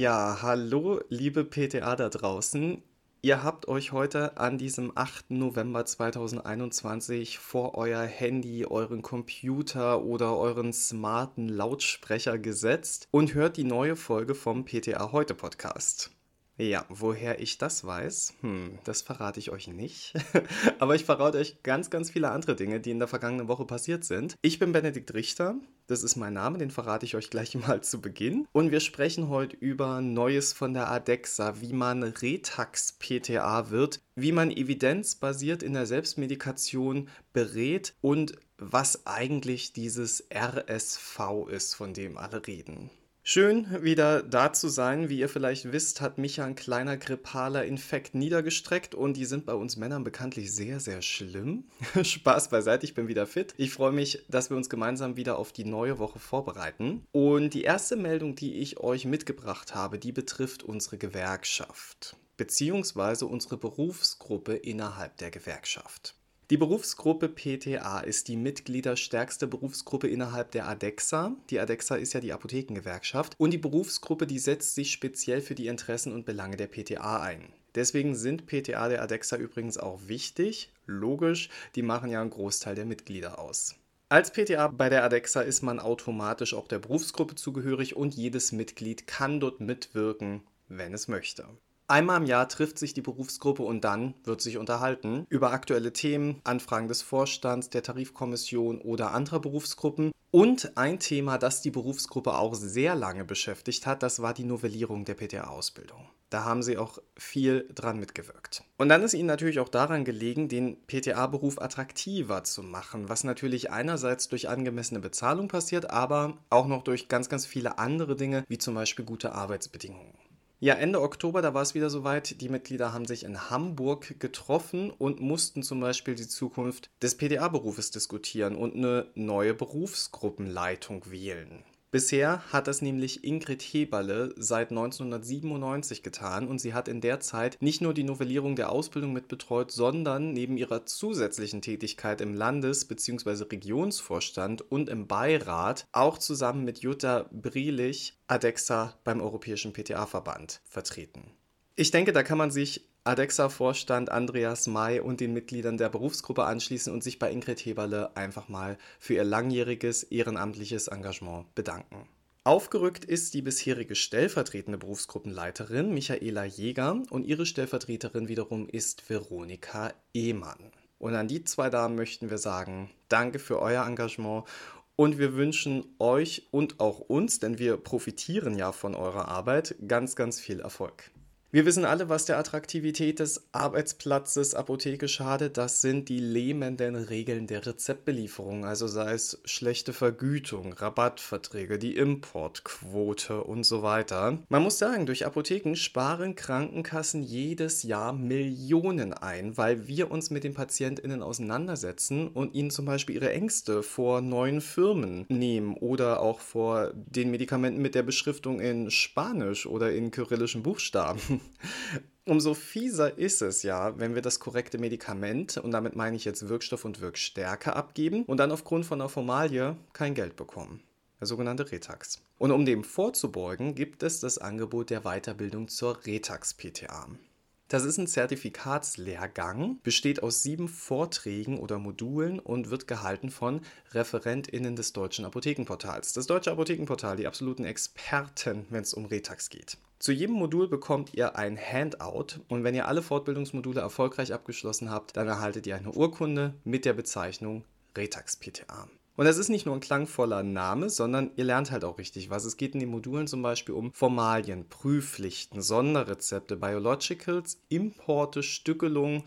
Ja, hallo, liebe PTA da draußen. Ihr habt euch heute an diesem 8. November 2021 vor euer Handy, euren Computer oder euren smarten Lautsprecher gesetzt und hört die neue Folge vom PTA Heute Podcast. Ja, woher ich das weiß, hm, das verrate ich euch nicht. Aber ich verrate euch ganz, ganz viele andere Dinge, die in der vergangenen Woche passiert sind. Ich bin Benedikt Richter, das ist mein Name, den verrate ich euch gleich mal zu Beginn. Und wir sprechen heute über Neues von der ADEXA, wie man Retax-PTA wird, wie man evidenzbasiert in der Selbstmedikation berät und was eigentlich dieses RSV ist, von dem alle reden. Schön, wieder da zu sein. Wie ihr vielleicht wisst, hat mich ein kleiner grippaler Infekt niedergestreckt und die sind bei uns Männern bekanntlich sehr, sehr schlimm. Spaß beiseite, ich bin wieder fit. Ich freue mich, dass wir uns gemeinsam wieder auf die neue Woche vorbereiten. Und die erste Meldung, die ich euch mitgebracht habe, die betrifft unsere Gewerkschaft beziehungsweise unsere Berufsgruppe innerhalb der Gewerkschaft. Die Berufsgruppe PTA ist die mitgliederstärkste Berufsgruppe innerhalb der ADEXA. Die ADEXA ist ja die Apothekengewerkschaft und die Berufsgruppe, die setzt sich speziell für die Interessen und Belange der PTA ein. Deswegen sind PTA der ADEXA übrigens auch wichtig, logisch, die machen ja einen Großteil der Mitglieder aus. Als PTA bei der ADEXA ist man automatisch auch der Berufsgruppe zugehörig und jedes Mitglied kann dort mitwirken, wenn es möchte. Einmal im Jahr trifft sich die Berufsgruppe und dann wird sich unterhalten über aktuelle Themen, Anfragen des Vorstands, der Tarifkommission oder anderer Berufsgruppen. Und ein Thema, das die Berufsgruppe auch sehr lange beschäftigt hat, das war die Novellierung der PTA-Ausbildung. Da haben sie auch viel dran mitgewirkt. Und dann ist ihnen natürlich auch daran gelegen, den PTA-Beruf attraktiver zu machen, was natürlich einerseits durch angemessene Bezahlung passiert, aber auch noch durch ganz, ganz viele andere Dinge, wie zum Beispiel gute Arbeitsbedingungen. Ja, Ende Oktober, da war es wieder soweit. Die Mitglieder haben sich in Hamburg getroffen und mussten zum Beispiel die Zukunft des PDA-Berufes diskutieren und eine neue Berufsgruppenleitung wählen. Bisher hat das nämlich Ingrid Heberle seit 1997 getan und sie hat in der Zeit nicht nur die Novellierung der Ausbildung mitbetreut, sondern neben ihrer zusätzlichen Tätigkeit im Landes- bzw. Regionsvorstand und im Beirat auch zusammen mit Jutta Brielich ADEXA beim Europäischen PTA-Verband vertreten. Ich denke, da kann man sich ADEXA-Vorstand Andreas May und den Mitgliedern der Berufsgruppe anschließen und sich bei Ingrid Heberle einfach mal für ihr langjähriges ehrenamtliches Engagement bedanken. Aufgerückt ist die bisherige stellvertretende Berufsgruppenleiterin Michaela Jäger und ihre Stellvertreterin wiederum ist Veronika Ehmann. Und an die zwei Damen möchten wir sagen, danke für euer Engagement und wir wünschen euch und auch uns, denn wir profitieren ja von eurer Arbeit, ganz, ganz viel Erfolg. Wir wissen alle, was der Attraktivität des Arbeitsplatzes Apotheke schadet. Das sind die lähmenden Regeln der Rezeptbelieferung, also sei es schlechte Vergütung, Rabattverträge, die Importquote und so weiter. Man muss sagen, durch Apotheken sparen Krankenkassen jedes Jahr Millionen ein, weil wir uns mit den PatientInnen auseinandersetzen und ihnen zum Beispiel ihre Ängste vor neuen Firmen nehmen oder auch vor den Medikamenten mit der Beschriftung in Spanisch oder in kyrillischen Buchstaben. Umso fieser ist es ja, wenn wir das korrekte Medikament, und damit meine ich jetzt Wirkstoff und Wirkstärke, abgeben und dann aufgrund von einer Formalie kein Geld bekommen. Der sogenannte Retax. Und um dem vorzubeugen, gibt es das Angebot der Weiterbildung zur Retax-PTA. Das ist ein Zertifikatslehrgang, besteht aus sieben Vorträgen oder Modulen und wird gehalten von ReferentInnen des Deutschen Apothekenportals. Das Deutsche Apothekenportal, die absoluten Experten, wenn es um Retax geht. Zu jedem Modul bekommt ihr ein Handout und wenn ihr alle Fortbildungsmodule erfolgreich abgeschlossen habt, dann erhaltet ihr eine Urkunde mit der Bezeichnung Retax PTA. Und das ist nicht nur ein klangvoller Name, sondern ihr lernt halt auch richtig was. Es geht in den Modulen zum Beispiel um Formalien, Prüfpflichten, Sonderrezepte, Biologicals, Importe, Stückelung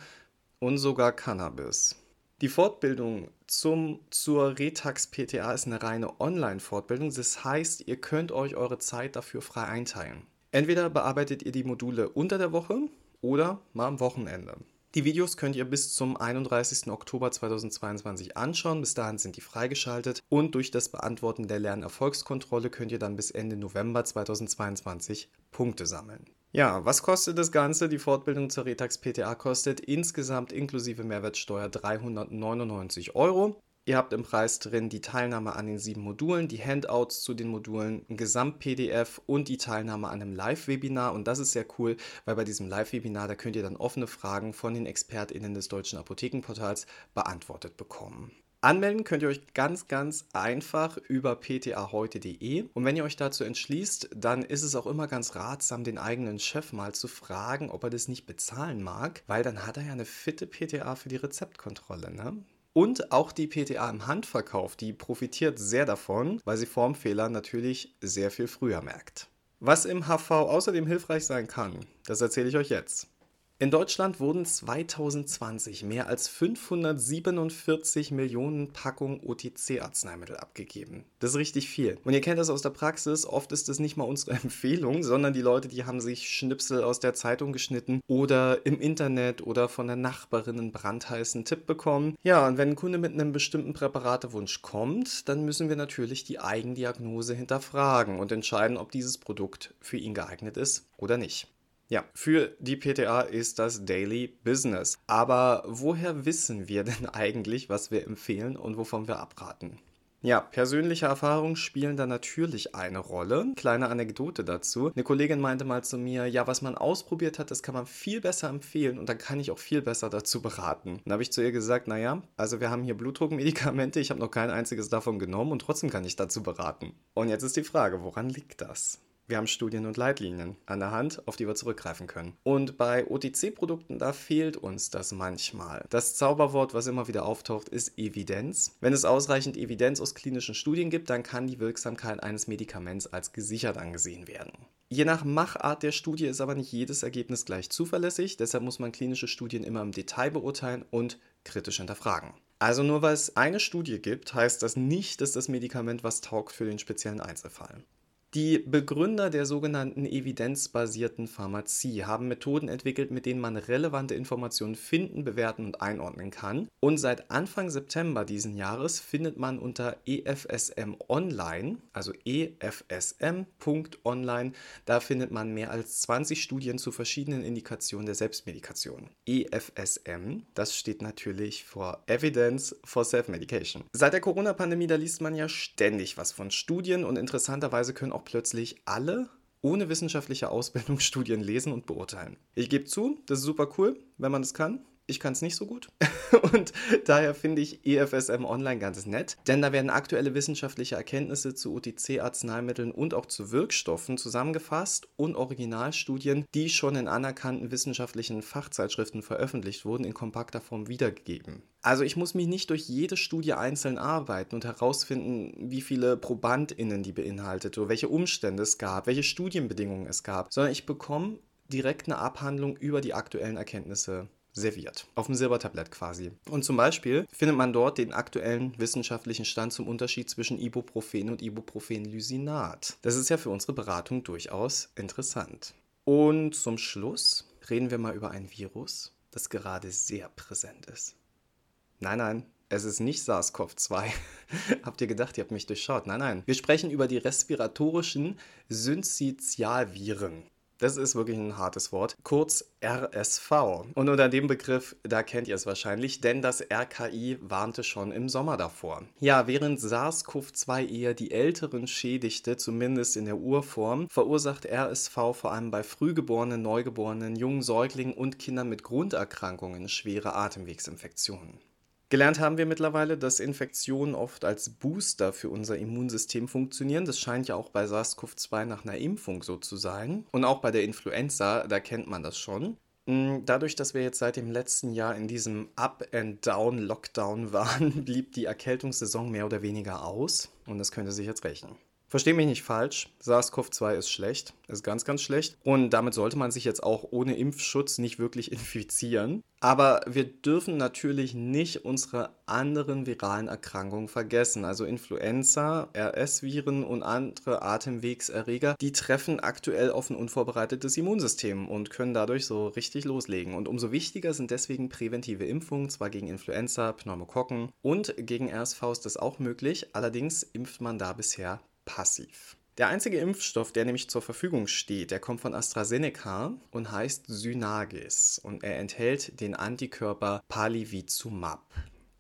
und sogar Cannabis. Die Fortbildung zum, zur Retax PTA ist eine reine Online-Fortbildung. Das heißt, ihr könnt euch eure Zeit dafür frei einteilen. Entweder bearbeitet ihr die Module unter der Woche oder mal am Wochenende. Die Videos könnt ihr bis zum 31. Oktober 2022 anschauen. Bis dahin sind die freigeschaltet und durch das Beantworten der Lernerfolgskontrolle könnt ihr dann bis Ende November 2022 Punkte sammeln. Ja, was kostet das Ganze? Die Fortbildung zur Retax PTA kostet insgesamt inklusive Mehrwertsteuer 399 Euro. Ihr habt im Preis drin die Teilnahme an den sieben Modulen, die Handouts zu den Modulen, ein Gesamt-PDF und die Teilnahme an einem Live-Webinar. Und das ist sehr cool, weil bei diesem Live-Webinar, da könnt ihr dann offene Fragen von den ExpertInnen des Deutschen Apothekenportals beantwortet bekommen. Anmelden könnt ihr euch ganz, ganz einfach über ptaheute.de. Und wenn ihr euch dazu entschließt, dann ist es auch immer ganz ratsam, den eigenen Chef mal zu fragen, ob er das nicht bezahlen mag, weil dann hat er ja eine fitte PTA für die Rezeptkontrolle. Ne? Und auch die PTA im Handverkauf, die profitiert sehr davon, weil sie Formfehler natürlich sehr viel früher merkt. Was im HV außerdem hilfreich sein kann, das erzähle ich euch jetzt. In Deutschland wurden 2020 mehr als 547 Millionen Packungen OTC-Arzneimittel abgegeben. Das ist richtig viel. Und ihr kennt das aus der Praxis, oft ist es nicht mal unsere Empfehlung, sondern die Leute, die haben sich Schnipsel aus der Zeitung geschnitten oder im Internet oder von der Nachbarin einen brandheißen Tipp bekommen. Ja, und wenn ein Kunde mit einem bestimmten Präparatewunsch kommt, dann müssen wir natürlich die Eigendiagnose hinterfragen und entscheiden, ob dieses Produkt für ihn geeignet ist oder nicht. Ja, für die PTA ist das Daily Business. Aber woher wissen wir denn eigentlich, was wir empfehlen und wovon wir abraten? Ja, persönliche Erfahrungen spielen da natürlich eine Rolle. Kleine Anekdote dazu. Eine Kollegin meinte mal zu mir, ja, was man ausprobiert hat, das kann man viel besser empfehlen und dann kann ich auch viel besser dazu beraten. Dann habe ich zu ihr gesagt, naja, also wir haben hier Blutdruckmedikamente, ich habe noch kein einziges davon genommen und trotzdem kann ich dazu beraten. Und jetzt ist die Frage, woran liegt das? Wir haben Studien und Leitlinien an der Hand, auf die wir zurückgreifen können. Und bei OTC-Produkten, da fehlt uns das manchmal. Das Zauberwort, was immer wieder auftaucht, ist Evidenz. Wenn es ausreichend Evidenz aus klinischen Studien gibt, dann kann die Wirksamkeit eines Medikaments als gesichert angesehen werden. Je nach Machart der Studie ist aber nicht jedes Ergebnis gleich zuverlässig, deshalb muss man klinische Studien immer im Detail beurteilen und kritisch hinterfragen. Also nur weil es eine Studie gibt, heißt das nicht, dass das Medikament was taugt für den speziellen Einzelfall. Die Begründer der sogenannten evidenzbasierten Pharmazie haben Methoden entwickelt, mit denen man relevante Informationen finden, bewerten und einordnen kann. Und seit Anfang September diesen Jahres findet man unter EFSM Online, also efsm.online, da findet man mehr als 20 Studien zu verschiedenen Indikationen der Selbstmedikation. EFSM, das steht natürlich für Evidence for Self-Medication. Seit der Corona-Pandemie, da liest man ja ständig was von Studien und interessanterweise können auch auch plötzlich alle ohne wissenschaftliche Ausbildung Studien lesen und beurteilen. Ich gebe zu, das ist super cool, wenn man das kann. Ich kann es nicht so gut. Und daher finde ich EFSM Online ganz nett, denn da werden aktuelle wissenschaftliche Erkenntnisse zu OTC-Arzneimitteln und auch zu Wirkstoffen zusammengefasst und Originalstudien, die schon in anerkannten wissenschaftlichen Fachzeitschriften veröffentlicht wurden, in kompakter Form wiedergegeben. Also ich muss mich nicht durch jede Studie einzeln arbeiten und herausfinden, wie viele ProbandInnen die beinhaltet oder welche Umstände es gab, welche Studienbedingungen es gab, sondern ich bekomme direkt eine Abhandlung über die aktuellen Erkenntnisse serviert. Auf dem Silbertablett quasi. Und zum Beispiel findet man dort den aktuellen wissenschaftlichen Stand zum Unterschied zwischen Ibuprofen und Ibuprofen-Lysinat. Das ist ja für unsere Beratung durchaus interessant. Und zum Schluss reden wir mal über ein Virus, das gerade sehr präsent ist. Nein, nein, es ist nicht SARS-CoV-2. habt ihr gedacht, ihr habt mich durchschaut? Nein, nein. Wir sprechen über die respiratorischen Syncytialviren. Das ist wirklich ein hartes Wort. Kurz RSV. Und unter dem Begriff, da kennt ihr es wahrscheinlich, denn das RKI warnte schon im Sommer davor. Ja, während SARS-CoV-2 eher die Älteren schädigte, zumindest in der Urform, verursacht RSV vor allem bei Frühgeborenen, Neugeborenen, jungen Säuglingen und Kindern mit Grunderkrankungen schwere Atemwegsinfektionen. Gelernt haben wir mittlerweile, dass Infektionen oft als Booster für unser Immunsystem funktionieren. Das scheint ja auch bei SARS-CoV-2 nach einer Impfung so zu sein. Und auch bei der Influenza, da kennt man das schon. Mm, dadurch, dass wir jetzt seit dem letzten Jahr in diesem Up-and-Down-Lockdown waren, blieb die Erkältungssaison mehr oder weniger aus. Und das könnte sich jetzt rächen. Versteh mich nicht falsch, SARS-CoV-2 ist schlecht, ist ganz, ganz schlecht. Und damit sollte man sich jetzt auch ohne Impfschutz nicht wirklich infizieren. Aber wir dürfen natürlich nicht unsere anderen viralen Erkrankungen vergessen. Also Influenza, RS-Viren und andere Atemwegserreger, die treffen aktuell auf ein unvorbereitetes Immunsystem und können dadurch so richtig loslegen. Und umso wichtiger sind deswegen präventive Impfungen, zwar gegen Influenza, Pneumokokken und gegen RSV ist das auch möglich. Allerdings impft man da bisher passiv. Der einzige Impfstoff, der nämlich zur Verfügung steht, der kommt von AstraZeneca und heißt Synagis und er enthält den Antikörper Palivizumab.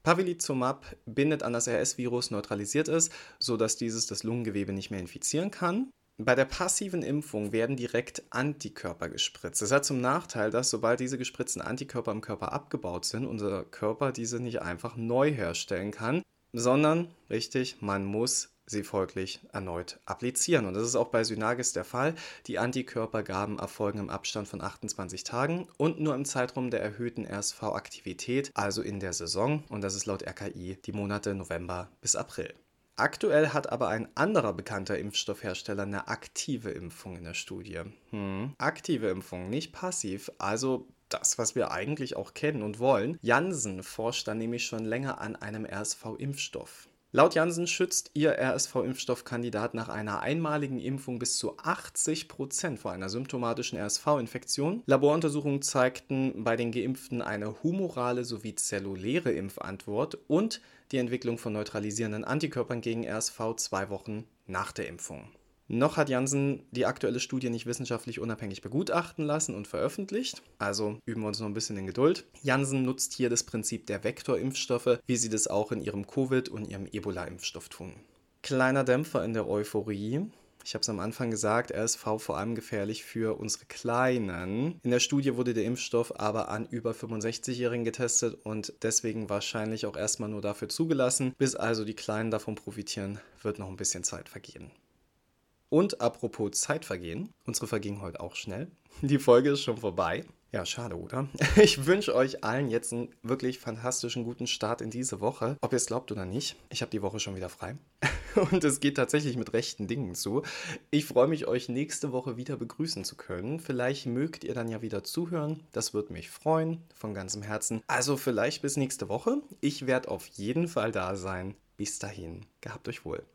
Pavlizumab bindet an das RS-Virus, neutralisiert es, sodass dieses das Lungengewebe nicht mehr infizieren kann. Bei der passiven Impfung werden direkt Antikörper gespritzt. Das hat zum Nachteil, dass sobald diese gespritzten Antikörper im Körper abgebaut sind, unser Körper diese nicht einfach neu herstellen kann, sondern, richtig, man muss sie folglich erneut applizieren. Und das ist auch bei Synagis der Fall. Die Antikörpergaben erfolgen im Abstand von 28 Tagen und nur im Zeitraum der erhöhten RSV-Aktivität, also in der Saison. Und das ist laut RKI die Monate November bis April. Aktuell hat aber ein anderer bekannter Impfstoffhersteller eine aktive Impfung in der Studie. Hm. Aktive Impfung, nicht passiv, also das, was wir eigentlich auch kennen und wollen. Janssen forscht da nämlich schon länger an einem RSV-Impfstoff. Laut Janssen schützt ihr RSV-Impfstoffkandidat nach einer einmaligen Impfung bis zu 80 Prozent vor einer symptomatischen RSV-Infektion. Laboruntersuchungen zeigten bei den Geimpften eine humorale sowie zelluläre Impfantwort und die Entwicklung von neutralisierenden Antikörpern gegen RSV zwei Wochen nach der Impfung. Noch hat Janssen die aktuelle Studie nicht wissenschaftlich unabhängig begutachten lassen und veröffentlicht. Also üben wir uns noch ein bisschen in Geduld. Janssen nutzt hier das Prinzip der Vektorimpfstoffe, wie sie das auch in ihrem Covid- und ihrem Ebola-Impfstoff tun. Kleiner Dämpfer in der Euphorie. Ich habe es am Anfang gesagt, RSV vor allem gefährlich für unsere Kleinen. In der Studie wurde der Impfstoff aber an über 65-Jährigen getestet und deswegen wahrscheinlich auch erstmal nur dafür zugelassen. Bis also die Kleinen davon profitieren, wird noch ein bisschen Zeit vergehen. Und apropos Zeitvergehen, unsere verging heute auch schnell. Die Folge ist schon vorbei. Ja, schade, oder? Ich wünsche euch allen jetzt einen wirklich fantastischen guten Start in diese Woche. Ob ihr es glaubt oder nicht, ich habe die Woche schon wieder frei. Und es geht tatsächlich mit rechten Dingen zu. Ich freue mich, euch nächste Woche wieder begrüßen zu können. Vielleicht mögt ihr dann ja wieder zuhören. Das würde mich freuen, von ganzem Herzen. Also vielleicht bis nächste Woche. Ich werde auf jeden Fall da sein. Bis dahin, gehabt euch wohl.